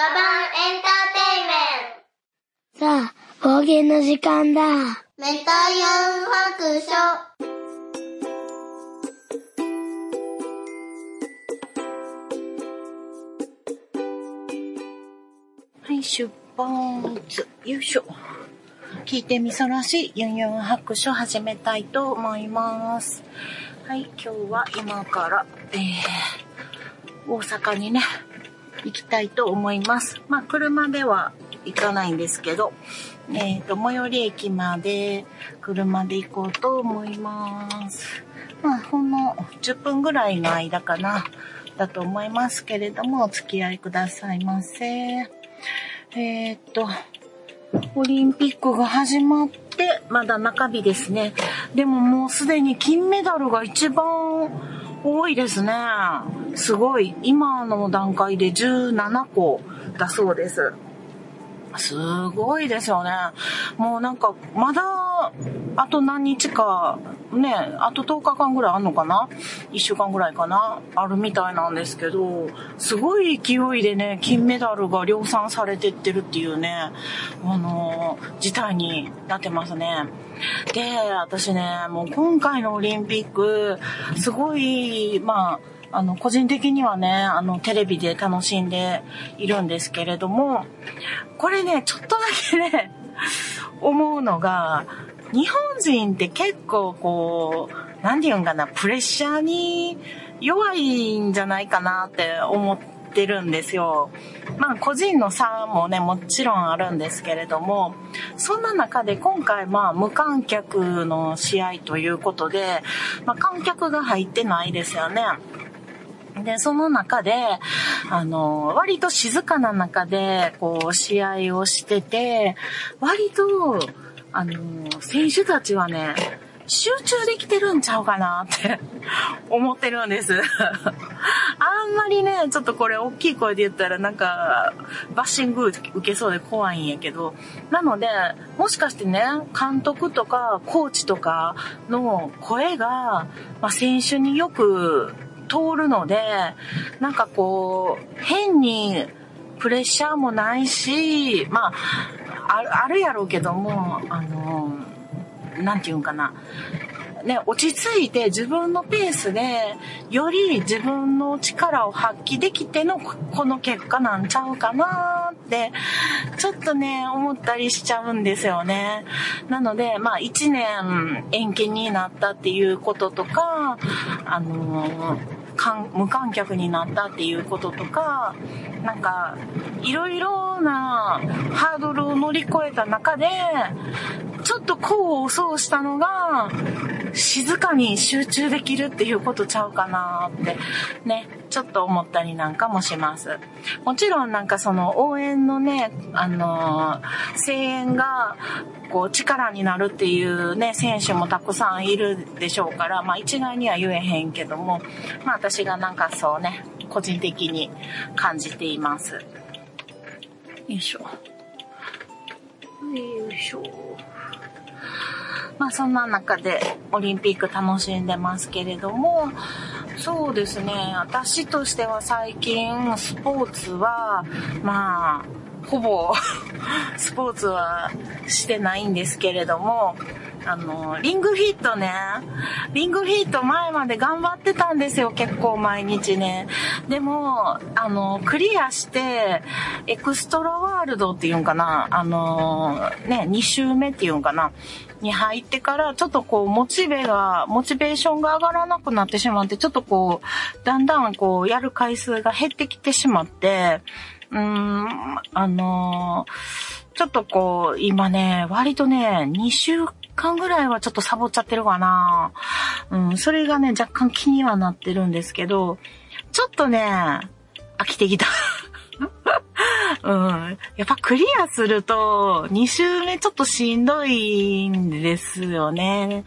ガバンエンタさあ、方言の時間だ。ーテイメント。メタヤン白書。はい、出発。よいしょ。聞いてみそらしいユンユン白書始めたいと思います。はい、今日は今から、えー、大阪にね、行きたいと思います。まあ、車では行かないんですけど、えっ、と、最寄り駅まで車で行こうと思います。まあ、ほんの10分ぐらいの間かな、だと思いますけれども、お付き合いくださいませ。えーっと、オリンピックが始まって、まだ中日ですね。でももうすでに金メダルが一番多いですね。すごい。今の段階で17個だそうです。すごいですよね。もうなんか、まだ、あと何日か、ね、あと10日間ぐらいあんのかな ?1 週間ぐらいかな？あるみたいなんですけど、すごい勢いでね、金メダルが量産されてってるっていうね、あの事態になってますね。で、私ね、もう今回のオリンピック、すごい、まあ、あの、個人的にはね、あの、テレビで楽しんでいるんですけれども、これね、ちょっとだけね、思うのが、日本人って結構こう、なんて言うんかな、プレッシャーに弱いんじゃないかなって思ってるんですよ。まあ個人の差もね、もちろんあるんですけれども、そんな中で今回まあ無観客の試合ということで、まあ観客が入ってないですよね。で、その中で、あの、割と静かな中で、こう、試合をしてて、割と、あの、選手たちはね、集中できてるんちゃうかなって 思ってるんです。あんまりね、ちょっとこれ大きい声で言ったらなんか、バッシング受けそうで怖いんやけど、なので、もしかしてね、監督とかコーチとかの声が、まあ、選手によく通るので、なんかこう、変にプレッシャーもないし、まあ、あるあるやろうけども、あの、なんていうんかな。ね、落ち着いて自分のペースで、より自分の力を発揮できてのこの結果なんちゃうかなって、ちょっとね、思ったりしちゃうんですよね。なので、まあ一年延期になったっていうこととか、あの無観客になったっていうこととか、なんか、いろいろなハードルを乗り越えた中で、ちょっと功を奏したのが、静かに集中できるっていうことちゃうかなって、ね、ちょっと思ったりなんかもします。もちろんなんかその応援のね、あのー声援が、こう力になるっていうね、選手もたくさんいるでしょうから、まあ一概には言えへんけども、まあ私がなんかそうね、個人的に感じています。よいしょ。よいしょ。まあそんな中でオリンピック楽しんでますけれども、そうですね、私としては最近スポーツは、まあ、ほぼ スポーツはしてないんですけれども、あの、リングフィットね、リングフィット前まで頑張ってたんですよ、結構毎日ね。でも、あの、クリアして、エクストラワールドっていうんかな、あの、ね、2周目っていうんかな、に入ってから、ちょっとこう、モチベが、モチベーションが上がらなくなってしまって、ちょっとこう、だんだんこう、やる回数が減ってきてしまって、うーん、あのちょっとこう、今ね、割とね、2週間ぐらいはちょっとサボっちゃってるかな。うん、それがね、若干気にはなってるんですけど、ちょっとね、飽きてきた。うん。やっぱクリアすると、2週目ちょっとしんどいんですよね。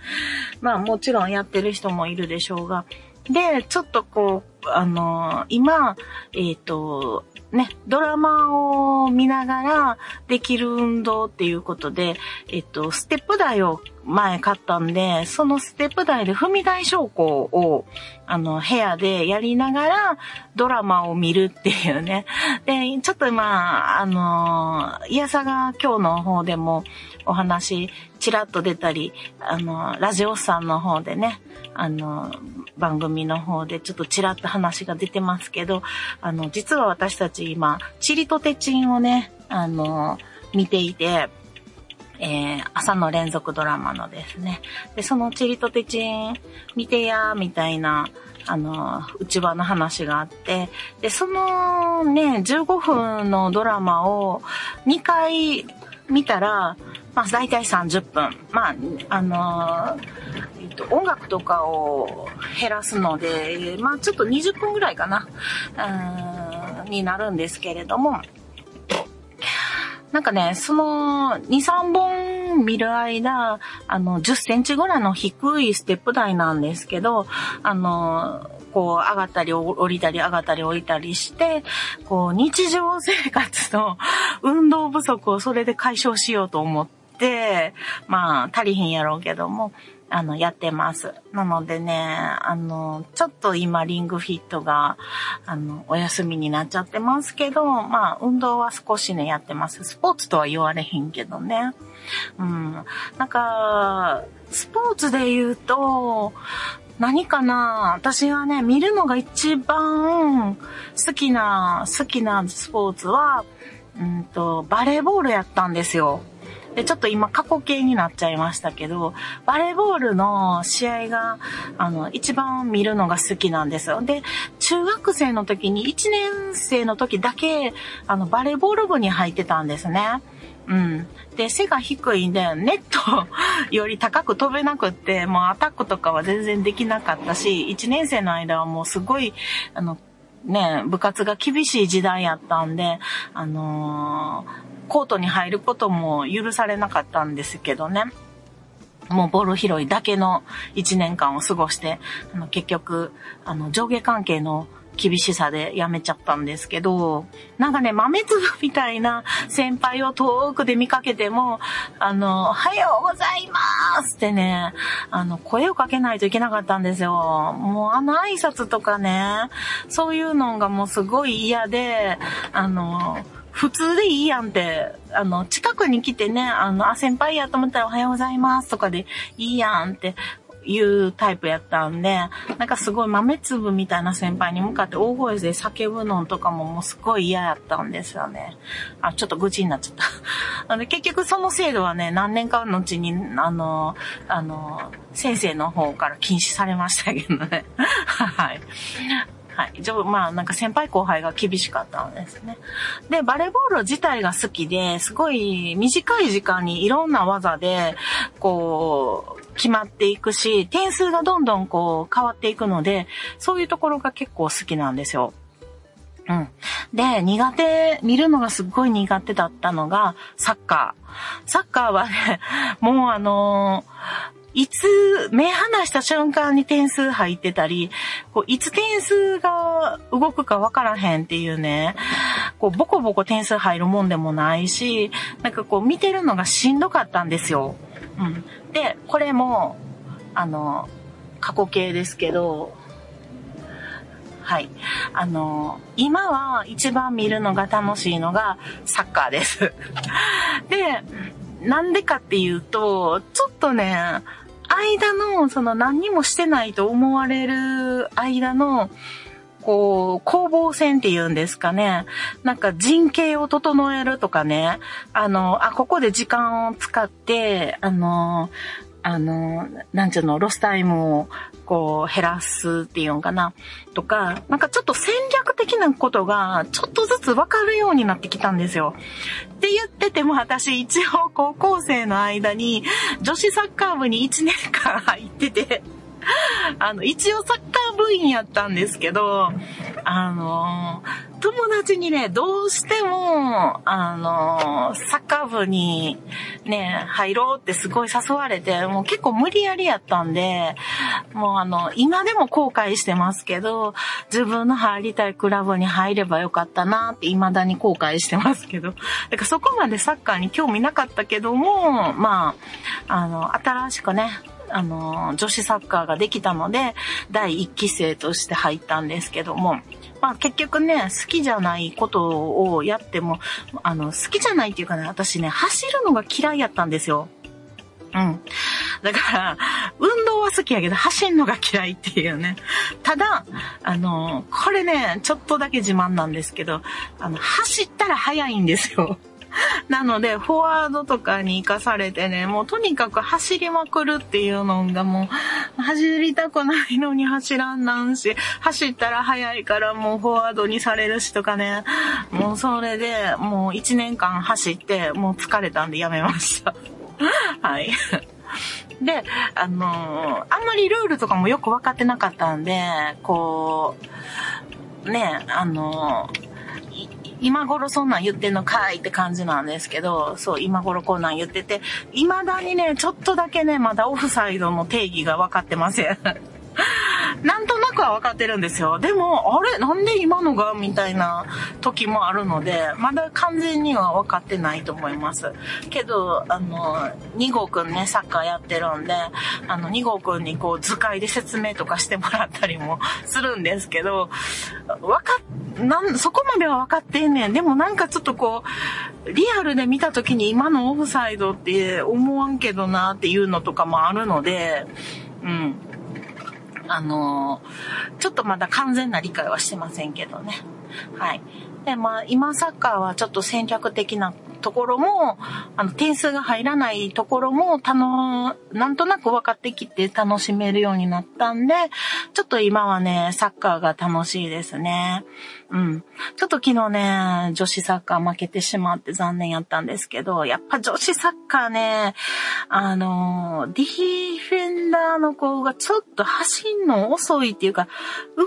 まあもちろんやってる人もいるでしょうが。で、ちょっとこう、あの、今、えっ、と、ね、ドラマを見ながらできる運動っていうことで、えっと、ステップ台を前買ったんで、そのステップ台で踏み台昇降を、あの、部屋でやりながらドラマを見るっていうね。で、ちょっとまあ、あの、いやさが今日の方でもお話、ちらっと出たり、あの、ラジオさんの方でね、あの、番組の方でちょっとちらっと話が出てますけど、あの、実は私たち今、チリとテチンをね、あの、見ていて、えー、朝の連続ドラマのですね。で、そのチリとテチン見てや、みたいな、あの、内輪の話があって、で、そのね、15分のドラマを2回見たら、まあ、大体30分。まあ、あのえっと、音楽とかを減らすので、まあ、ちょっと20分ぐらいかな、うん、になるんですけれども、なんかね、その2、3本見る間、あの、10センチぐらいの低いステップ台なんですけど、あの、こう上がったり降りたり上がったり降りたりして、こう日常生活の 運動不足をそれで解消しようと思って、まあ足りひんやろうけども、あの、やってます。なのでね、あの、ちょっと今リングフィットが、あの、お休みになっちゃってますけど、まあ、運動は少しね、やってます。スポーツとは言われへんけどね。うん。なんか、スポーツで言うと、何かな私はね、見るのが一番好きな、好きなスポーツは、うんと、バレーボールやったんですよ。で、ちょっと今過去形になっちゃいましたけど、バレーボールの試合が、あの、一番見るのが好きなんですよ。で、中学生の時に、1年生の時だけ、あの、バレーボール部に入ってたんですね。うん。で、背が低いんで、ネットより高く飛べなくって、もうアタックとかは全然できなかったし、1年生の間はもうすごい、あの、ね、部活が厳しい時代やったんで、あのーコートに入ることも許されなかったんですけどね。もうボール拾いだけの1年間を過ごして、あの結局、あの上下関係の厳しさで辞めちゃったんですけど、なんかね、豆粒みたいな先輩を遠くで見かけても、あの、おはようございますってね、あの、声をかけないといけなかったんですよ。もうあの挨拶とかね、そういうのがもうすごい嫌で、あの、普通でいいやんって、あの、近くに来てね、あの、あ、先輩やと思ったらおはようございますとかでいいやんっていうタイプやったんで、なんかすごい豆粒みたいな先輩に向かって大声で叫ぶのとかももうすごい嫌やったんですよね。あ、ちょっと愚痴になっちゃった。あの結局その制度はね、何年かのうちに、あの、あの、先生の方から禁止されましたけどね。はい。はい。まあ、なんか先輩後輩が厳しかったんですね。で、バレーボール自体が好きで、すごい短い時間にいろんな技で、こう、決まっていくし、点数がどんどんこう変わっていくので、そういうところが結構好きなんですよ。うん。で、苦手、見るのがすっごい苦手だったのが、サッカー。サッカーはね、もうあのーいつ目離した瞬間に点数入ってたり、こういつ点数が動くかわからへんっていうね、こうボコボコ点数入るもんでもないし、なんかこう見てるのがしんどかったんですよ。うん。で、これも、あの、過去形ですけど、はい。あの、今は一番見るのが楽しいのがサッカーです。で、なんでかっていうと、ちょっとね、間の、その何にもしてないと思われる間の、こう、攻防戦っていうんですかね。なんか人形を整えるとかね。あの、あ、ここで時間を使って、あの、あの、なんちゅうの、ロスタイムをこう減らすっていうのかな？とか、なんかちょっと戦略的なことがちょっとずつわかるようになってきたんですよ。って言ってても私一応高校生の間に女子サッカー部に1年間入ってて、あの、一応サッカー部員やったんですけど、あの、友達にね、どうしても、あの、サッカー部にね、入ろうってすごい誘われて、もう結構無理やりやったんで、もうあの、今でも後悔してますけど、自分の入りたいクラブに入ればよかったなって未だに後悔してますけど、だからそこまでサッカーに興味なかったけども、まあ、あの、新しくね、あの、女子サッカーができたので、第一期生として入ったんですけども、まあ結局ね、好きじゃないことをやっても、あの、好きじゃないっていうかね、私ね、走るのが嫌いやったんですよ。うん。だから、運動は好きやけど、走んのが嫌いっていうね。ただ、あの、これね、ちょっとだけ自慢なんですけど、あの、走ったら速いんですよ。なので、フォワードとかに活かされてね、もうとにかく走りまくるっていうのがもう、走りたくないのに走らんなんし、走ったら速いからもうフォワードにされるしとかね、もうそれでもう1年間走って、もう疲れたんでやめました。はい。で、あのー、あんまりルールとかもよく分かってなかったんで、こう、ね、あのー今頃そんなん言ってんのかいって感じなんですけど、そう、今頃こんなん言ってて、未だにね、ちょっとだけね、まだオフサイドの定義が分かってません。なんとなくは分かってるんですよ。でも、あれ？なんで今のがみたいな時もあるので、まだ完全には分かってないと思います。けど、あの、2号くんね、サッカーやってるんで、あの、2号くんにこう図解で説明とかしてもらったりもするんですけど、分かっ、なん、そこまでは分かってんねん。でもなんかちょっとこう、リアルで見た時に今のオフサイドって思わんけどなっていうのとかもあるので、うん。あのー、ちょっとまだ完全な理解はしてませんけどね。はい。で、まあ、今サッカーはちょっと戦略的なところも、あの、点数が入らないところも、たの、なんとなく分かってきて楽しめるようになったんで、ちょっと今はね、サッカーが楽しいですね。うん。ちょっと昨日ね、女子サッカー負けてしまって残念やったんですけど、やっぱ女子サッカーね、あの、ディフェンダーの子がちょっと走んの遅いっていうか、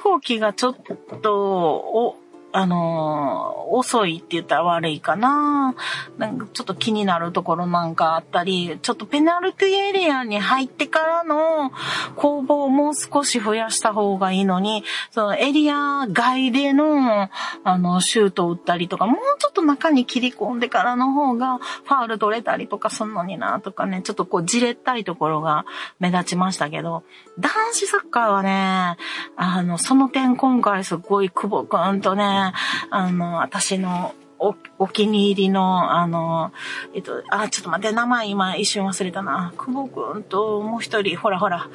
動きがちょっと、あのー、遅いって言ったら悪いかな。なんかちょっと気になるところなんかあったり、ちょっとペナルティエリアに入ってからの攻防をもう少し増やした方がいいのに、そのエリア外での、あの、シュートを打ったりとか、もうちょっと中に切り込んでからの方が、ファール取れたりとかすんのにな、とかね、ちょっとこう、じれったいところが目立ちましたけど、男子サッカーはね、あの、その点今回すごい久保くんとね、あの、私のお、お気に入りの、あの、えっと、あ、ちょっと待って、名前今一瞬忘れたな。久保くんともう一人、ほらほら、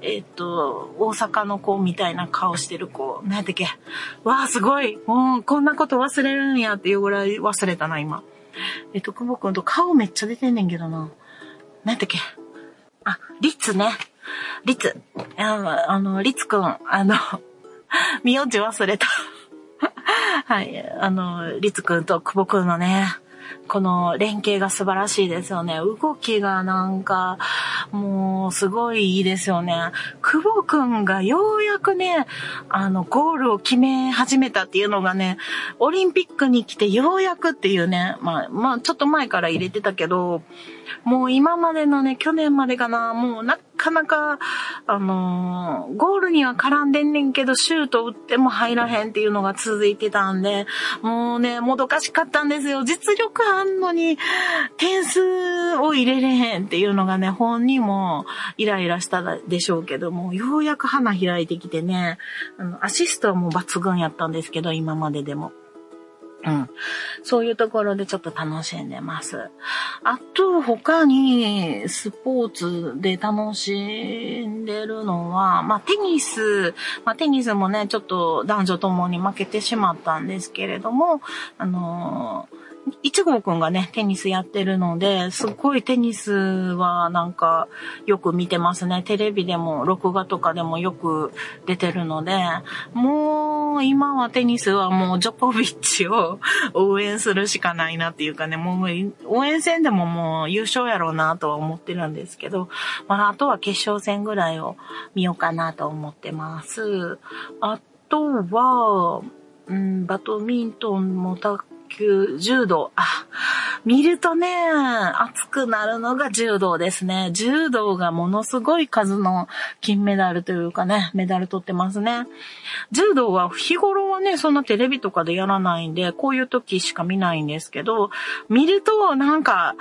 えっと、大阪の子みたいな顔してる子、何やったっけ？わあ、すごい。もう、こんなこと忘れるんやっていうぐらい忘れたな、今。えっと、久保くんと顔めっちゃ出てんねんけどな。何やったっけ？あ、リツね。リツ。ああの、リツくん、あの、名字忘れた。はい。あの、りつくんと久保くんのね、この連携が素晴らしいですよね。動きがなんか、もうすごいいいですよね。久保くんがようやくね、あの、ゴールを決め始めたっていうのがね、オリンピックに来てようやくっていうね、まあ、まあ、ちょっと前から入れてたけど、もう今までのね、去年までかな、もうなかなか、あのー、ゴールには絡んでんねんけど、シュート打っても入らへんっていうのが続いてたんで、もうね、もどかしかったんですよ。実力あんのに、点数を入れれへんっていうのがね、本人もイライラしたでしょうけども、ようやく花開いてきてね、あの、アシストはもう抜群やったんですけど、今まででも。うん。そういうところでちょっと楽しんでます。あと、他にスポーツで楽しんでるのは、まあ、テニス、まあ、テニスもね、ちょっと男女ともに負けてしまったんですけれども、あのー一号くんがね、テニスやってるので、すっごいテニスはなんかよく見てますね。テレビでも、録画とかでもよく出てるので、もう今はテニスはもうジョコビッチを応援するしかないなっていうかね、もう応援戦でももう優勝やろうなとは思ってるんですけど、まああとは決勝戦ぐらいを見ようかなと思ってます。あとは、うん、バドミントンもた90度。あ、見るとね、熱くなるのが柔道ですね。柔道がものすごい数の金メダルというかね、メダル取ってますね。柔道は日頃はね、そんなテレビとかでやらないんで、こういう時しか見ないんですけど、見るとなんか、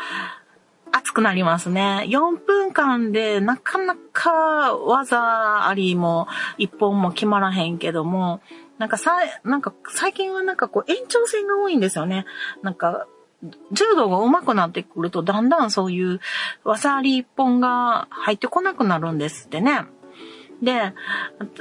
熱くなりますね。4分間でなかなか技ありも一本も決まらへんけども、なんかさ、なんか最近はなんかこう延長戦が多いんですよね。なんか、柔道が上手くなってくるとだんだんそういう技あり一本が入ってこなくなるんですってね。で、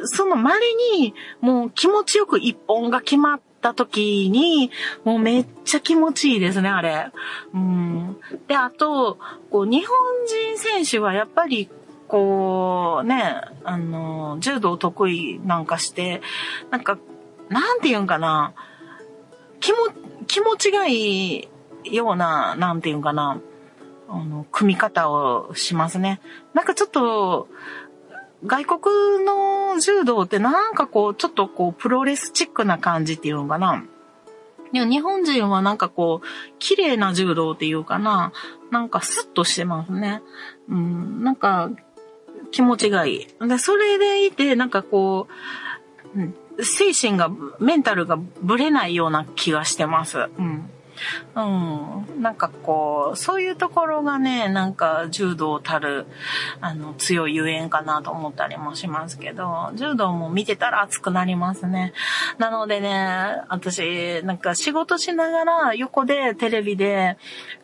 その稀にもう気持ちよく一本が決まった時に、もうめっちゃ気持ちいいですね、あれ。うん。で、あと、こう、日本人選手はやっぱり、こう、ね、あの、柔道得意なんかして、なんか、なんて言うんかな、気も、気持ちがいいような、なんて言うんかな、あの、組み方をしますね。なんかちょっと、外国の柔道ってなんかこう、ちょっとこう、プロレスチックな感じっていうのかな。でも日本人はなんかこう、綺麗な柔道っていうかな。なんかスッとしてますね。うん、なんか、気持ちがいい。で、それでいて、なんかこう、うん精神が、メンタルがぶれないような気がしてます。うん。うん。なんかこう、そういうところがね、なんか柔道たる、あの、強いゆえんかなと思ったりもしますけど、柔道も見てたら熱くなりますね。なのでね、私、なんか仕事しながら横でテレビで、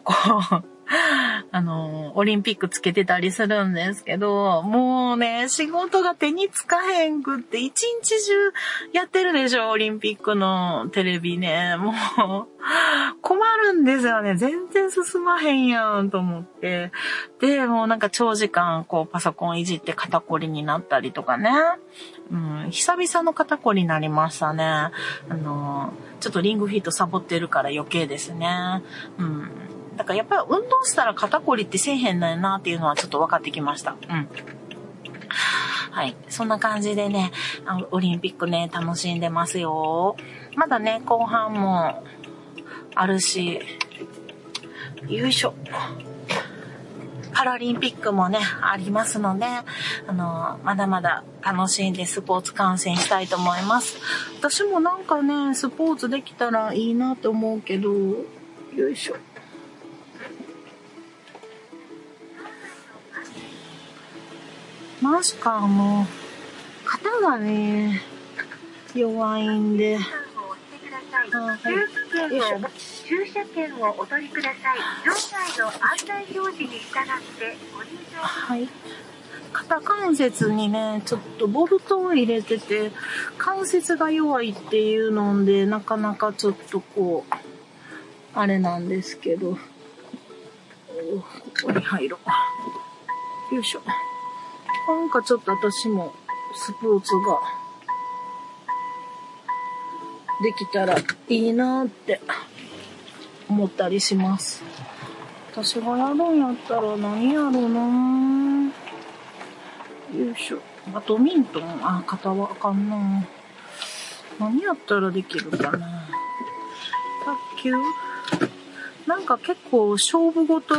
こう、あの、オリンピックつけてたりするんですけど、もうね、仕事が手につかへんくって、一日中やってるでしょ、オリンピックのテレビね。もう、困るんですよね。全然進まへんやんと思って。で、もうなんか長時間、こう、パソコンいじって肩こりになったりとかね。うん、久々の肩こりになりましたね。あの、ちょっとリングフィットサボってるから余計ですね。うん。だからやっぱり運動したら肩こりってせえへんのやなっていうのはちょっと分かってきました。うん。はい。そんな感じでね、あのオリンピックね、楽しんでますよ。まだね、後半もあるし、よいしょ。パラリンピックもね、ありますので、あの、まだまだ楽しんでスポーツ観戦したいと思います。私もなんかね、スポーツできたらいいなと思うけど、よいしょ。マジか、もう、肩がね、弱いんで。あはい。よいしょ。駐車券をお取りください。場内の案内表示に従ってご入場はい。肩関節にね、ちょっとボルトを入れてて、関節が弱いっていうので、なかなかちょっとこう、あれなんですけど、おここに入ろう。よいしょ。なんかちょっと私もスポーツができたらいいなって思ったりします。私がやるんやったら何やろうな。よいしょ。バドミントン？あ、肩はあかんな。何やったらできるかな。卓球？なんか結構勝負事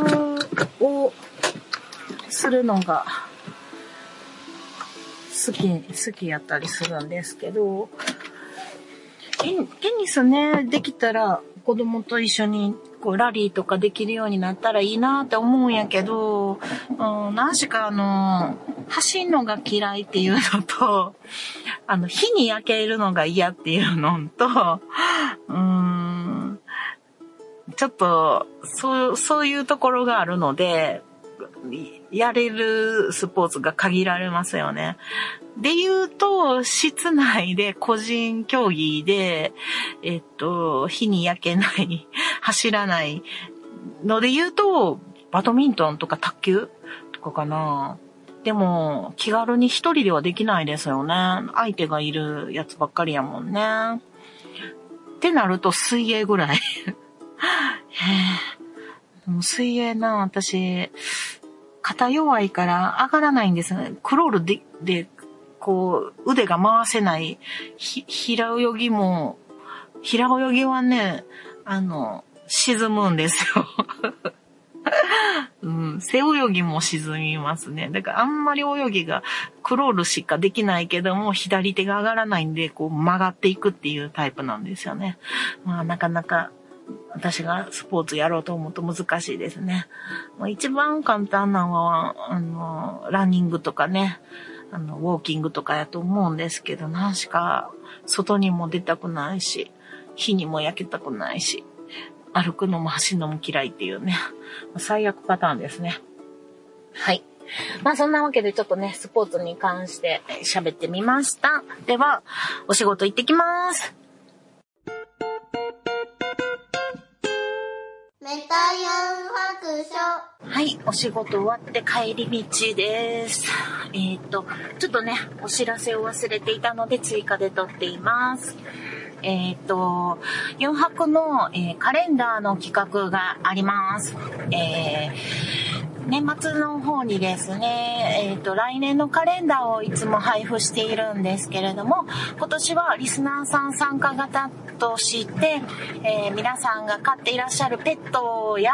をするのが好き、好きやったりするんですけど、テニスね、できたら子供と一緒にこうラリーとかできるようになったらいいなって思うんやけど、うん、何しかあの、走るのが嫌いっていうのと、あの、火に焼けるのが嫌っていうのと、うん、ちょっと、そう、そういうところがあるので、やれるスポーツが限られますよね。で言うと、室内で個人競技で、えっと、火に焼けない、走らないので言うと、バドミントンとか卓球とかかな。でも、気軽に一人ではできないですよね。相手がいるやつばっかりやもんね。ってなると水泳ぐらい。へえ。水泳な、私、肩弱いから上がらないんですよね。クロールで、で、こう、腕が回せない、ひ、平泳ぎも、平泳ぎはね、あの、沈むんですよ。うん、背泳ぎも沈みますね。だからあんまり泳ぎがクロールしかできないけども、左手が上がらないんで、こう曲がっていくっていうタイプなんですよね。まあなかなか私がスポーツやろうと思うと難しいですね。まあ、一番簡単なのは、あの、ランニングとかね、あの、ウォーキングとかやと思うんですけど、何しか外にも出たくないし、火にも焼けたくないし、歩くのも走るのも嫌いっていうね、最悪パターンですね。はい。まあそんなわけでちょっとね、スポーツに関して喋ってみました。では、お仕事行ってきます。メタヨン白書。はい、お仕事終わって帰り道です。えっ、と、ちょっとね、お知らせを忘れていたので追加で撮っています。えっ、と、4泊の、えーカレンダーの企画があります。えー年末の方にですね、えっ、と、来年のカレンダーをいつも配布しているんですけれども、今年はリスナーさん参加型として、えー皆さんが飼っていらっしゃるペットや、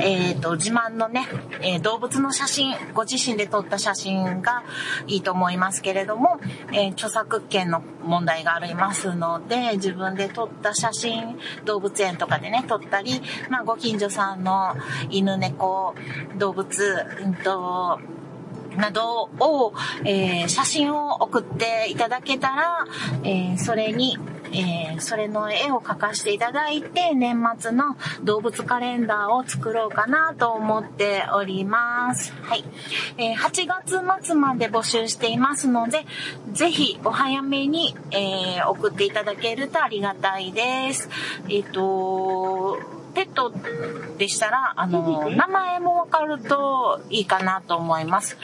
えっ、と、自慢のね、え動物の写真、ご自身で撮った写真がいいと思いますけれども、え著作権の問題がありますので、自分で撮った写真、動物園とかでね、撮ったり、まあ、ご近所さんの犬、猫、動、動物うんと、などを、えー写真を送っていただけたら、えーそれに、えーそれの絵を描かせていただいて、年末の動物カレンダーを作ろうかなと思っております。はい。えー8月末まで募集していますので、ぜひお早めに、えー送っていただけるとありがたいです。えっ、と、ペットでしたら、あの、名前もわかるといいかなと思います。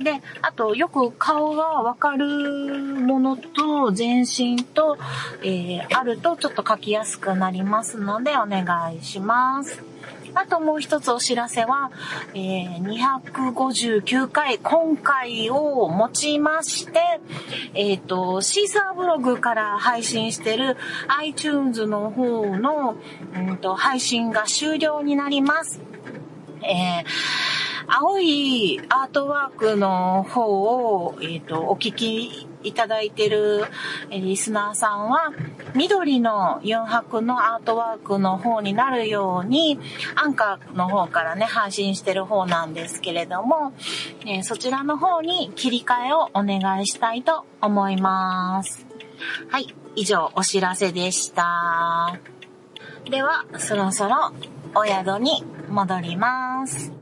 で、あと、よく顔がわかるものと、全身と、えーあるとちょっと書きやすくなりますので、お願いします。あともう一つお知らせは、えー259回、今回をもちまして、えっ、と、シーサーブログから配信してる iTunes の方の、うんと配信が終了になります。えー青いアートワークの方を、えっ、と、お聞きいただいてるリスナーさんは、緑の4泊のアートワークの方になるように、アンカーの方からね、配信してる方なんですけれども、えそちらの方に切り替えをお願いしたいと思います。はい、以上お知らせでした。では、そろそろお宿に戻ります。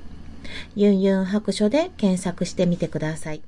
ユンユン白書で検索してみてください。